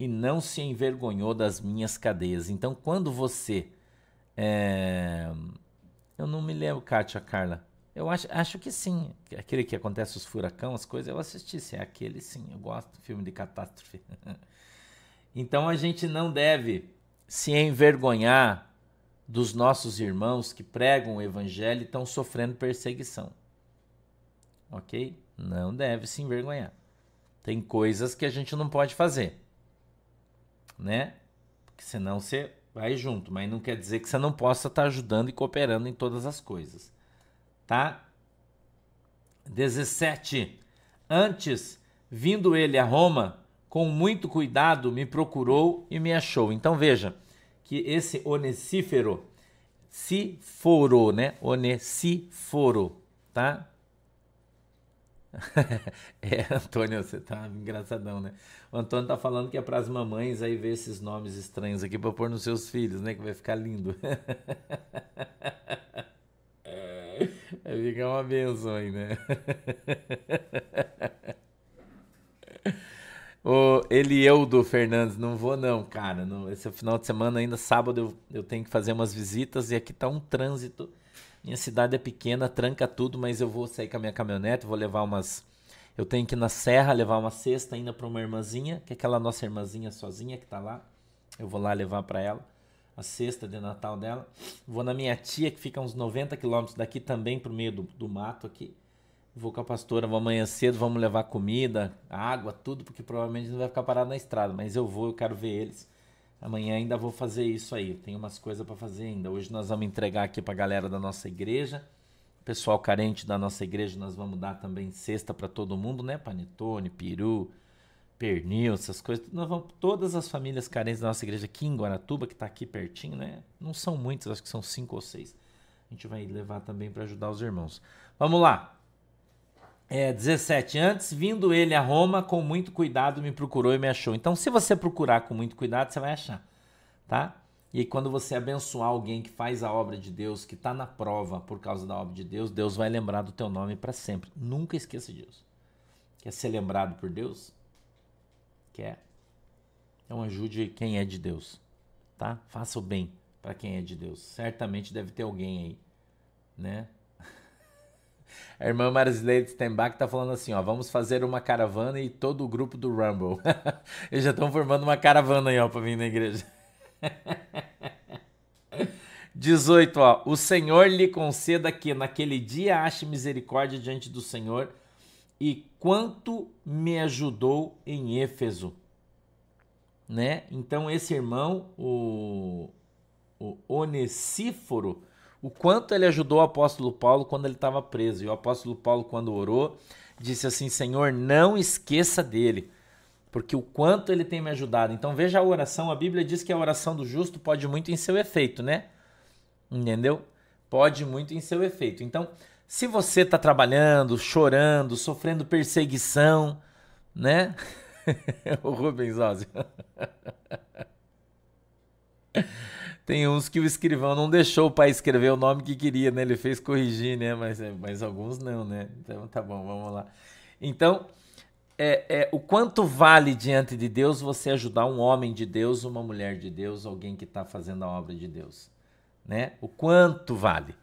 e não se envergonhou das minhas cadeias. Então, quando você. É... Eu não me lembro, Kátia Carla. Eu acho, acho que sim. Aquele que acontece os furacão, as coisas, eu assisti. É aquele, sim. Eu gosto do filme de catástrofe. <laughs> então, a gente não deve se envergonhar dos nossos irmãos que pregam o evangelho e estão sofrendo perseguição. Ok? Não deve se envergonhar. Tem coisas que a gente não pode fazer, né? Porque senão você vai junto, mas não quer dizer que você não possa estar ajudando e cooperando em todas as coisas, tá? 17. Antes, vindo ele a Roma, com muito cuidado me procurou e me achou. Então veja, que esse onesífero, se foro, né? Onesíforo, tá? É, Antônio, você tá engraçadão, né? O Antônio tá falando que é para as mamães aí ver esses nomes estranhos aqui para pôr nos seus filhos, né? Que vai ficar lindo. Vai ficar uma benção aí, né? O Elieudo Fernandes, não vou não, cara. Não, esse final de semana, ainda sábado, eu, eu tenho que fazer umas visitas e aqui tá um trânsito. Minha cidade é pequena, tranca tudo, mas eu vou sair com a minha caminhonete, vou levar umas. Eu tenho que ir na serra levar uma cesta ainda para uma irmãzinha, que é aquela nossa irmãzinha sozinha que tá lá. Eu vou lá levar para ela a cesta de Natal dela. Vou na minha tia, que fica uns 90 quilômetros daqui também, pro meio do, do mato aqui. Vou com a pastora, vou amanhã cedo, vamos levar comida, água, tudo, porque provavelmente não vai ficar parado na estrada, mas eu vou, eu quero ver eles. Amanhã ainda vou fazer isso aí, tem umas coisas para fazer ainda. Hoje nós vamos entregar aqui para a galera da nossa igreja. Pessoal carente da nossa igreja, nós vamos dar também cesta para todo mundo, né? Panetone, peru, pernil, essas coisas. Nós vamos, todas as famílias carentes da nossa igreja aqui em Guaratuba, que está aqui pertinho, né? Não são muitas, acho que são cinco ou seis. A gente vai levar também para ajudar os irmãos. Vamos lá. É, 17. Antes, vindo ele a Roma, com muito cuidado me procurou e me achou. Então, se você procurar com muito cuidado, você vai achar, tá? E quando você abençoar alguém que faz a obra de Deus, que está na prova por causa da obra de Deus, Deus vai lembrar do teu nome para sempre. Nunca esqueça disso. Quer ser lembrado por Deus? Quer? Então ajude quem é de Deus, tá? Faça o bem para quem é de Deus. Certamente deve ter alguém aí, né? A irmã Marisileide Stenbach está falando assim, ó, vamos fazer uma caravana e todo o grupo do Rumble. <laughs> Eles já estão formando uma caravana aí, ó, para vir na igreja. <laughs> 18, ó, o Senhor lhe conceda que naquele dia ache misericórdia diante do Senhor e quanto me ajudou em Éfeso, né? Então esse irmão, o, o Onesíforo, o quanto ele ajudou o apóstolo Paulo quando ele estava preso. E o apóstolo Paulo, quando orou, disse assim: Senhor, não esqueça dele, porque o quanto ele tem me ajudado. Então veja a oração, a Bíblia diz que a oração do justo pode muito em seu efeito, né? Entendeu? Pode muito em seu efeito. Então, se você está trabalhando, chorando, sofrendo perseguição, né? <laughs> o Rubens Ózio. <laughs> Tem uns que o escrivão não deixou o pai escrever o nome que queria, né? Ele fez corrigir, né? Mas, mas alguns não, né? Então tá bom, vamos lá. Então, é, é, o quanto vale diante de Deus você ajudar um homem de Deus, uma mulher de Deus, alguém que está fazendo a obra de Deus, né? O quanto vale,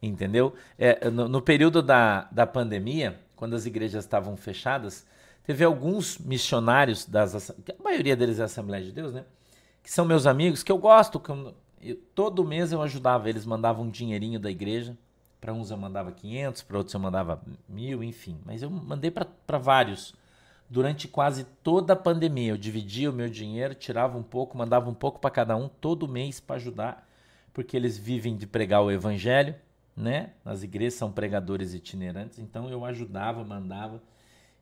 entendeu? É, no, no período da, da pandemia, quando as igrejas estavam fechadas, teve alguns missionários das a maioria deles é Assembleia de Deus, né? Que são meus amigos, que eu gosto, que eu, eu, todo mês eu ajudava, eles mandavam um dinheirinho da igreja. Para uns eu mandava 500, para outros eu mandava mil, enfim. Mas eu mandei para vários. Durante quase toda a pandemia, eu dividia o meu dinheiro, tirava um pouco, mandava um pouco para cada um, todo mês para ajudar, porque eles vivem de pregar o evangelho, né? Nas igrejas são pregadores itinerantes, então eu ajudava, mandava.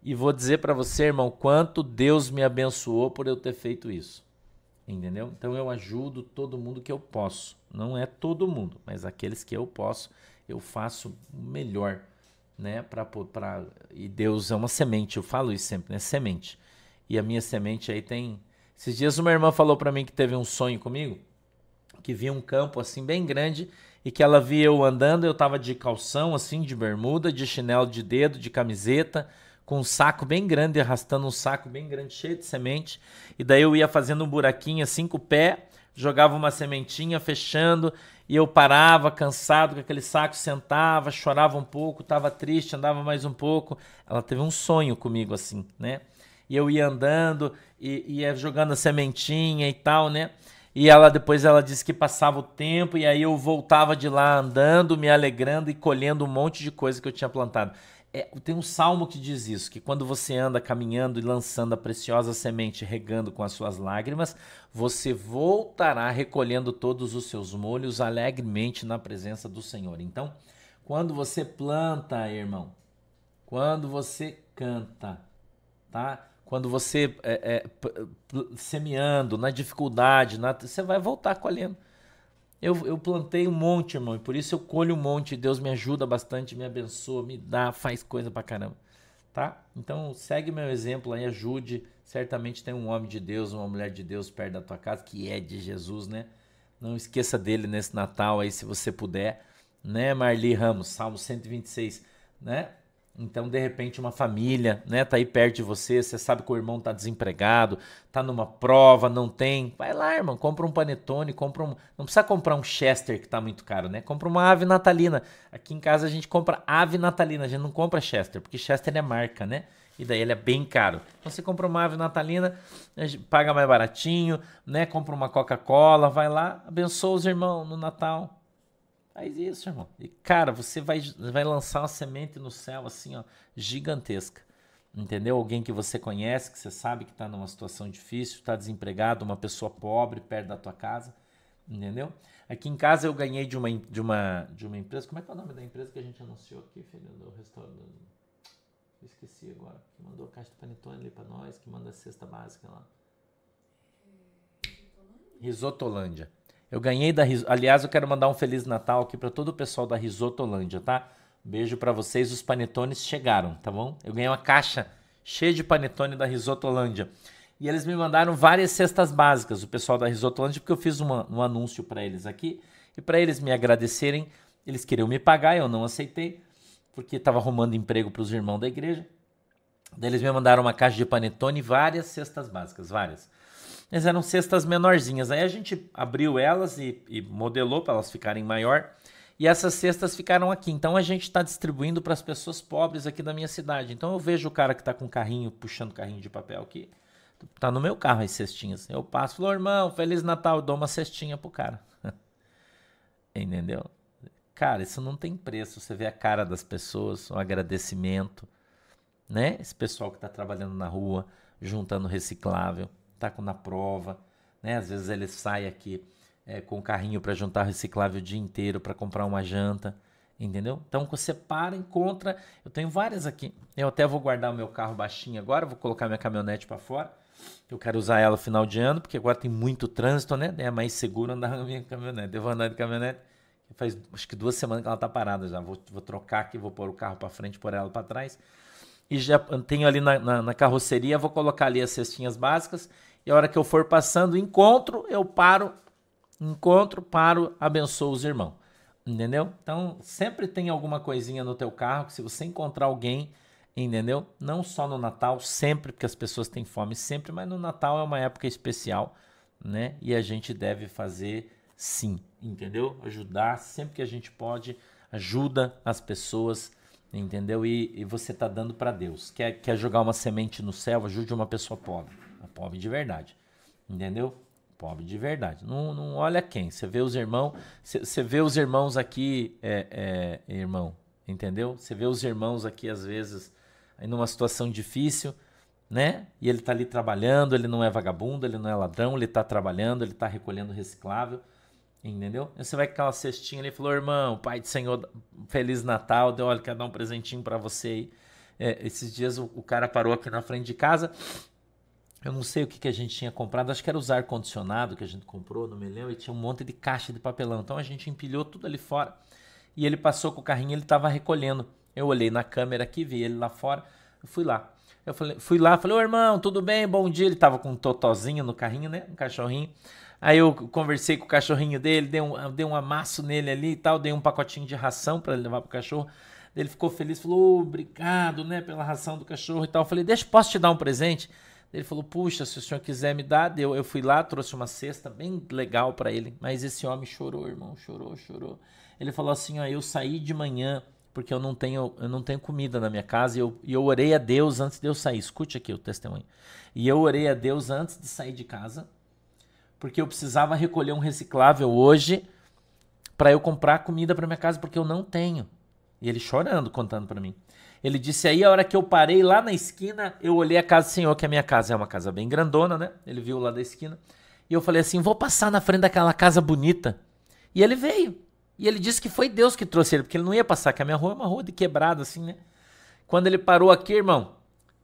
E vou dizer para você, irmão, quanto Deus me abençoou por eu ter feito isso. Entendeu? Então eu ajudo todo mundo que eu posso. Não é todo mundo, mas aqueles que eu posso, eu faço melhor, né? Pra, pra, e Deus é uma semente, eu falo isso sempre, né? Semente. E a minha semente aí tem. Esses dias uma irmã falou para mim que teve um sonho comigo, que via um campo assim bem grande e que ela via eu andando, eu tava de calção, assim, de bermuda, de chinelo de dedo, de camiseta, com um saco bem grande, arrastando um saco bem grande, cheio de semente. E daí eu ia fazendo um buraquinho assim com o pé, jogava uma sementinha, fechando, e eu parava, cansado com aquele saco, sentava, chorava um pouco, estava triste, andava mais um pouco. Ela teve um sonho comigo assim, né? E eu ia andando, e ia jogando a sementinha e tal, né? E ela depois ela disse que passava o tempo e aí eu voltava de lá andando, me alegrando e colhendo um monte de coisa que eu tinha plantado. É, tem um salmo que diz isso, que quando você anda caminhando e lançando a preciosa semente, regando com as suas lágrimas, você voltará recolhendo todos os seus molhos alegremente na presença do Senhor. Então, quando você planta, irmão, quando você canta, tá? Quando você é, é, semeando na dificuldade, na, você vai voltar colhendo. Eu, eu plantei um monte, irmão, e por isso eu colho um monte. Deus me ajuda bastante, me abençoa, me dá, faz coisa pra caramba. Tá? Então segue meu exemplo aí, ajude. Certamente tem um homem de Deus, uma mulher de Deus perto da tua casa, que é de Jesus, né? Não esqueça dele nesse Natal aí, se você puder. Né, Marli Ramos, Salmo 126, né? Então, de repente, uma família, né, tá aí perto de você, você sabe que o irmão tá desempregado, tá numa prova, não tem. Vai lá, irmão, compra um panetone, compra um, não precisa comprar um Chester que tá muito caro, né? Compra uma ave natalina. Aqui em casa a gente compra ave natalina, a gente não compra Chester, porque Chester é marca, né? E daí ele é bem caro. Então você compra uma ave natalina, paga mais baratinho, né? Compra uma Coca-Cola, vai lá, abençoa os irmãos no Natal. Faz isso, irmão. E, cara, você vai, vai lançar uma semente no céu assim, ó, gigantesca. Entendeu? Alguém que você conhece, que você sabe que está numa situação difícil, está desempregado, uma pessoa pobre perto da tua casa. Entendeu? Aqui em casa eu ganhei de uma, de uma, de uma empresa. Como é que é o nome da empresa que a gente anunciou aqui, filho? Do restaurante. Esqueci agora. Que mandou a caixa de panetone ali para nós, que manda a cesta básica lá. Risotolândia. Eu ganhei da Aliás, eu quero mandar um feliz Natal aqui para todo o pessoal da Risotolândia, tá? Beijo para vocês. Os panetones chegaram, tá bom? Eu ganhei uma caixa cheia de panetone da Risotolândia. E eles me mandaram várias cestas básicas, o pessoal da Risotolândia, porque eu fiz uma, um anúncio para eles aqui. E para eles me agradecerem, eles queriam me pagar, eu não aceitei, porque estava arrumando emprego para os irmãos da igreja. Daí eles me mandaram uma caixa de panetone e várias cestas básicas, várias. Mas eram cestas menorzinhas. Aí a gente abriu elas e, e modelou para elas ficarem maior. E essas cestas ficaram aqui. Então a gente está distribuindo para as pessoas pobres aqui da minha cidade. Então eu vejo o cara que está com carrinho, puxando carrinho de papel aqui. Tá no meu carro as cestinhas. Eu passo, falou, irmão, Feliz Natal, eu dou uma cestinha pro cara. <laughs> Entendeu? Cara, isso não tem preço. Você vê a cara das pessoas, o agradecimento, né? Esse pessoal que está trabalhando na rua, juntando reciclável tá na prova, né? Às vezes ele sai aqui é, com o carrinho para juntar reciclável o dia inteiro para comprar uma janta, entendeu? Então você para, encontra. Eu tenho várias aqui. Eu até vou guardar o meu carro baixinho agora, vou colocar minha caminhonete para fora. Eu quero usar ela final de ano, porque agora tem muito trânsito, né? É mais seguro andar <laughs> na minha caminhonete. Eu vou andar de caminhonete. Faz acho que duas semanas que ela tá parada já. Vou, vou trocar aqui, vou pôr o carro para frente, pôr ela para trás. E já tenho ali na, na, na carroceria, vou colocar ali as cestinhas básicas e a hora que eu for passando, encontro, eu paro, encontro, paro, abençoo os irmãos. Entendeu? Então, sempre tem alguma coisinha no teu carro que se você encontrar alguém, entendeu? Não só no Natal, sempre, porque as pessoas têm fome sempre, mas no Natal é uma época especial, né? E a gente deve fazer sim, entendeu? Ajudar sempre que a gente pode, ajuda as pessoas, entendeu? E, e você tá dando para Deus. Quer, quer jogar uma semente no céu, ajude uma pessoa pobre. Pobre de verdade. Entendeu? Pobre de verdade. Não, não olha quem. Você vê os irmãos. Você vê os irmãos aqui, é, é, irmão. Entendeu? Você vê os irmãos aqui, às vezes, numa situação difícil, né? E ele tá ali trabalhando, ele não é vagabundo, ele não é ladrão, ele tá trabalhando, ele tá recolhendo reciclável. Entendeu? E você vai com aquela cestinha ali e falou, irmão, pai do Senhor, Feliz Natal, deu, olha, quer dar um presentinho para você aí. É, esses dias o, o, cara parou aqui na frente de casa, eu não sei o que, que a gente tinha comprado, acho que era o ar-condicionado que a gente comprou, não me lembro, e tinha um monte de caixa de papelão. Então a gente empilhou tudo ali fora. E ele passou com o carrinho, ele estava recolhendo. Eu olhei na câmera aqui, vi ele lá fora, eu fui lá. Eu falei, fui lá, falei, ô irmão, tudo bem? Bom dia. Ele estava com um totozinho no carrinho, né? Um cachorrinho. Aí eu conversei com o cachorrinho dele, dei um, dei um amasso nele ali e tal, dei um pacotinho de ração para levar pro cachorro. Ele ficou feliz, falou, obrigado, né, pela ração do cachorro e tal. Eu falei, deixa, posso te dar um presente? Ele falou, puxa, se o senhor quiser me dar, deu. Eu fui lá, trouxe uma cesta bem legal para ele. Mas esse homem chorou, irmão, chorou, chorou. Ele falou assim, ó, eu saí de manhã porque eu não tenho, eu não tenho comida na minha casa e eu, e eu orei a Deus antes de eu sair. Escute aqui o testemunho. E eu orei a Deus antes de sair de casa porque eu precisava recolher um reciclável hoje para eu comprar comida para minha casa, porque eu não tenho. E ele chorando, contando para mim. Ele disse aí, a hora que eu parei lá na esquina, eu olhei a casa do senhor, que a minha casa é uma casa bem grandona, né? Ele viu lá da esquina. E eu falei assim: vou passar na frente daquela casa bonita. E ele veio. E ele disse que foi Deus que trouxe ele, porque ele não ia passar, que a minha rua é uma rua de quebrado, assim, né? Quando ele parou aqui, irmão,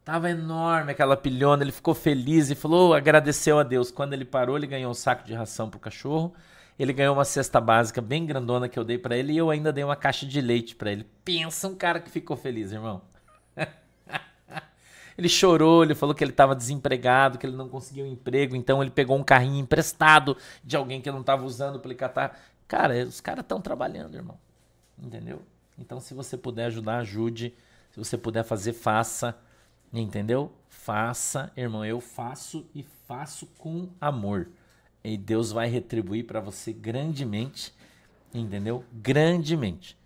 Tava enorme aquela pilhona, ele ficou feliz e falou, agradeceu a Deus. Quando ele parou, ele ganhou um saco de ração pro cachorro. Ele ganhou uma cesta básica bem grandona que eu dei para ele e eu ainda dei uma caixa de leite para ele. Pensa um cara que ficou feliz, irmão. <laughs> ele chorou, ele falou que ele estava desempregado, que ele não conseguiu um emprego, então ele pegou um carrinho emprestado de alguém que não estava usando para ele catar. Cara, os caras estão trabalhando, irmão. Entendeu? Então, se você puder ajudar, ajude. Se você puder fazer, faça. Entendeu? Faça, irmão, eu faço e faço com amor. E Deus vai retribuir para você grandemente, entendeu? Grandemente,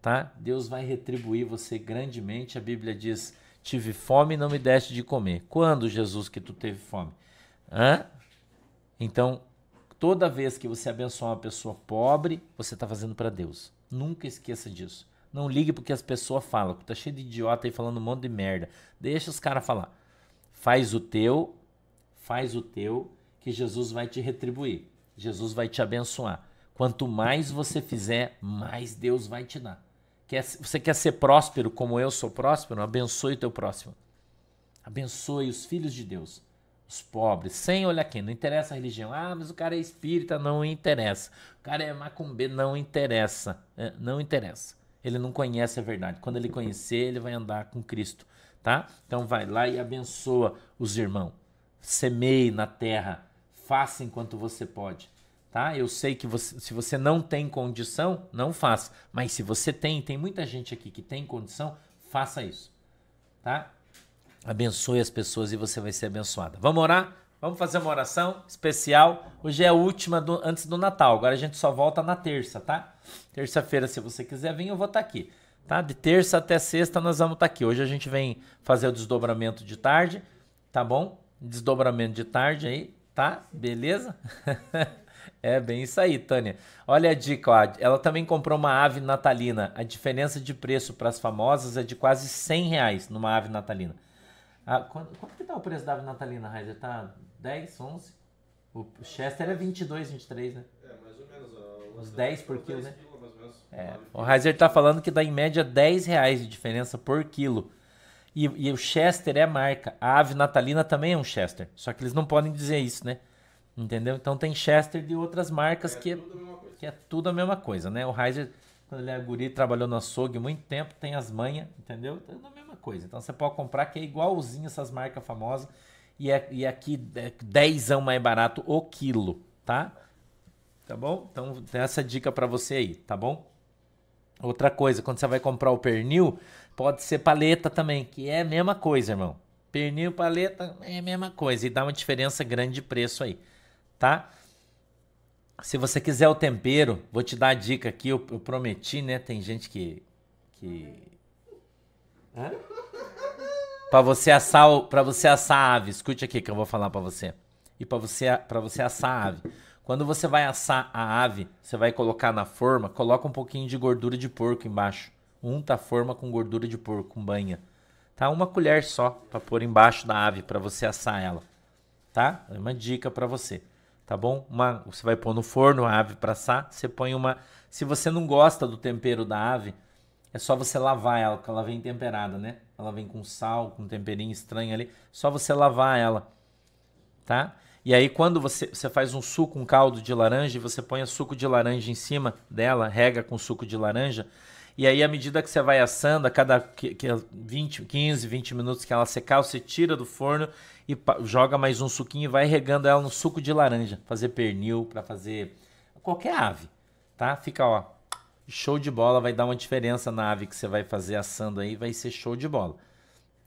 tá? Deus vai retribuir você grandemente. A Bíblia diz: "Tive fome e não me deste de comer". Quando, Jesus, que tu teve fome? Hã? Então, toda vez que você abençoar uma pessoa pobre, você está fazendo para Deus. Nunca esqueça disso. Não ligue porque as pessoas falam. Tá cheio de idiota aí falando um monte de merda. Deixa os caras falar. Faz o teu, faz o teu, que Jesus vai te retribuir. Jesus vai te abençoar. Quanto mais você fizer, mais Deus vai te dar. Quer, você quer ser próspero como eu sou próspero? Abençoe o teu próximo. Abençoe os filhos de Deus, os pobres, sem olhar quem. Não interessa a religião. Ah, mas o cara é espírita, não interessa. O cara é macumbeiro, não interessa. É, não interessa ele não conhece a verdade. Quando ele conhecer, ele vai andar com Cristo, tá? Então vai lá e abençoa os irmãos. Semeie na terra, faça enquanto você pode, tá? Eu sei que você, se você não tem condição, não faça. Mas se você tem, tem muita gente aqui que tem condição, faça isso, tá? Abençoe as pessoas e você vai ser abençoada. Vamos orar? Vamos fazer uma oração especial. Hoje é a última do, antes do Natal. Agora a gente só volta na terça, tá? Terça-feira, se você quiser vir, eu vou estar tá aqui. Tá? De terça até sexta nós vamos estar tá aqui. Hoje a gente vem fazer o desdobramento de tarde, tá bom? Desdobramento de tarde aí, tá? Beleza? <laughs> é bem isso aí, Tânia. Olha a dica, ó. ela também comprou uma ave natalina. A diferença de preço para as famosas é de quase 100 reais numa ave natalina. Ah, quanto, quanto que tá o preço da ave natalina, Raizer? Tá 10, 11? O Chester é 22, 23, né? É, mais ou menos. Ó, Uns 10 por quilo, né? é. O Reiser tá falando que dá em média 10 reais de diferença por quilo. E, e, o Chester é marca. A ave natalina também é um Chester. Só que eles não podem dizer isso, né? Entendeu? Então tem Chester de outras marcas é, que, é, que é tudo a mesma coisa, né? O Reiser, quando ele é guri, trabalhou no açougue muito tempo, tem as manhas, entendeu? É a mesma coisa. Então você pode comprar que é igualzinho essas marcas famosas e, é, e aqui é 10 mais barato o quilo, tá? Tá bom? Então tem essa dica para você aí, tá bom? Outra coisa, quando você vai comprar o pernil, pode ser paleta também, que é a mesma coisa, irmão. Pernil, paleta é a mesma coisa e dá uma diferença grande de preço aí, tá? Se você quiser o tempero, vou te dar a dica aqui, eu, eu prometi, né? Tem gente que. que... Hã? para você assar para você assar a ave. Escute aqui que eu vou falar para você. E para você para você assar a ave. Quando você vai assar a ave, você vai colocar na forma, coloca um pouquinho de gordura de porco embaixo. Unta a forma com gordura de porco, com banha. Tá? Uma colher só para pôr embaixo da ave para você assar ela. Tá? É uma dica para você. Tá bom? Uma, você vai pôr no forno a ave para assar, você põe uma Se você não gosta do tempero da ave, é só você lavar ela, porque ela vem temperada, né? Ela vem com sal, com um temperinho estranho ali. Só você lavar ela, tá? E aí quando você, você faz um suco, um caldo de laranja, você põe suco de laranja em cima dela, rega com suco de laranja, E aí, à medida que você vai assando, a cada 20, 15, 20 minutos que ela secar, você tira do forno e joga mais um suquinho e vai regando ela no suco de laranja. Fazer pernil, para fazer qualquer ave, tá? Fica, ó, show de bola. Vai dar uma diferença na ave que você vai fazer assando aí, vai ser show de bola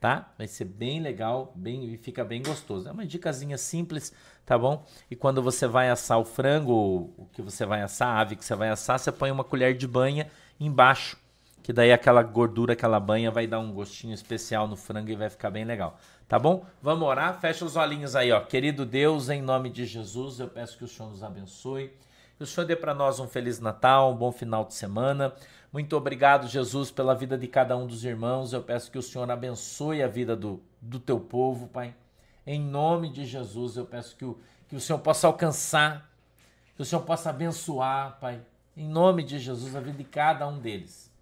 tá? Vai ser bem legal, bem e fica bem gostoso. É uma dicasinha simples, tá bom? E quando você vai assar o frango, o que você vai assar, a ave que você vai assar, você põe uma colher de banha embaixo, que daí aquela gordura, aquela banha vai dar um gostinho especial no frango e vai ficar bem legal. Tá bom? Vamos orar? Fecha os olhinhos aí, ó. Querido Deus, em nome de Jesus, eu peço que o Senhor nos abençoe. Que o Senhor dê para nós um feliz Natal, um bom final de semana. Muito obrigado, Jesus, pela vida de cada um dos irmãos. Eu peço que o Senhor abençoe a vida do, do teu povo, Pai. Em nome de Jesus, eu peço que o, que o Senhor possa alcançar, que o Senhor possa abençoar, Pai. Em nome de Jesus, a vida de cada um deles.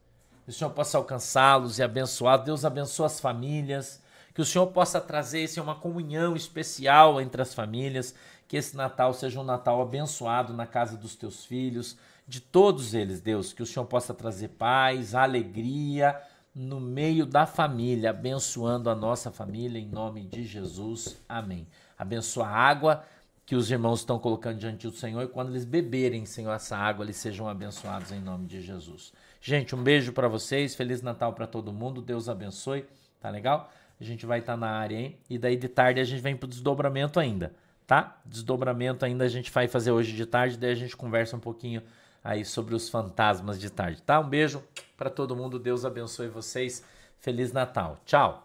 Que o Senhor possa alcançá-los e abençoar. Deus abençoe as famílias. Que o Senhor possa trazer isso uma comunhão especial entre as famílias. Que esse Natal seja um Natal abençoado na casa dos teus filhos de todos eles, Deus, que o Senhor possa trazer paz, alegria no meio da família, abençoando a nossa família em nome de Jesus. Amém. Abençoa a água que os irmãos estão colocando diante do Senhor e quando eles beberem, Senhor, essa água, eles sejam abençoados em nome de Jesus. Gente, um beijo para vocês, feliz Natal para todo mundo, Deus abençoe, tá legal? A gente vai estar tá na área, hein? E daí de tarde a gente vem pro desdobramento ainda, tá? Desdobramento ainda a gente vai fazer hoje de tarde, daí a gente conversa um pouquinho aí sobre os fantasmas de tarde, tá? Um beijo para todo mundo, Deus abençoe vocês. Feliz Natal. Tchau.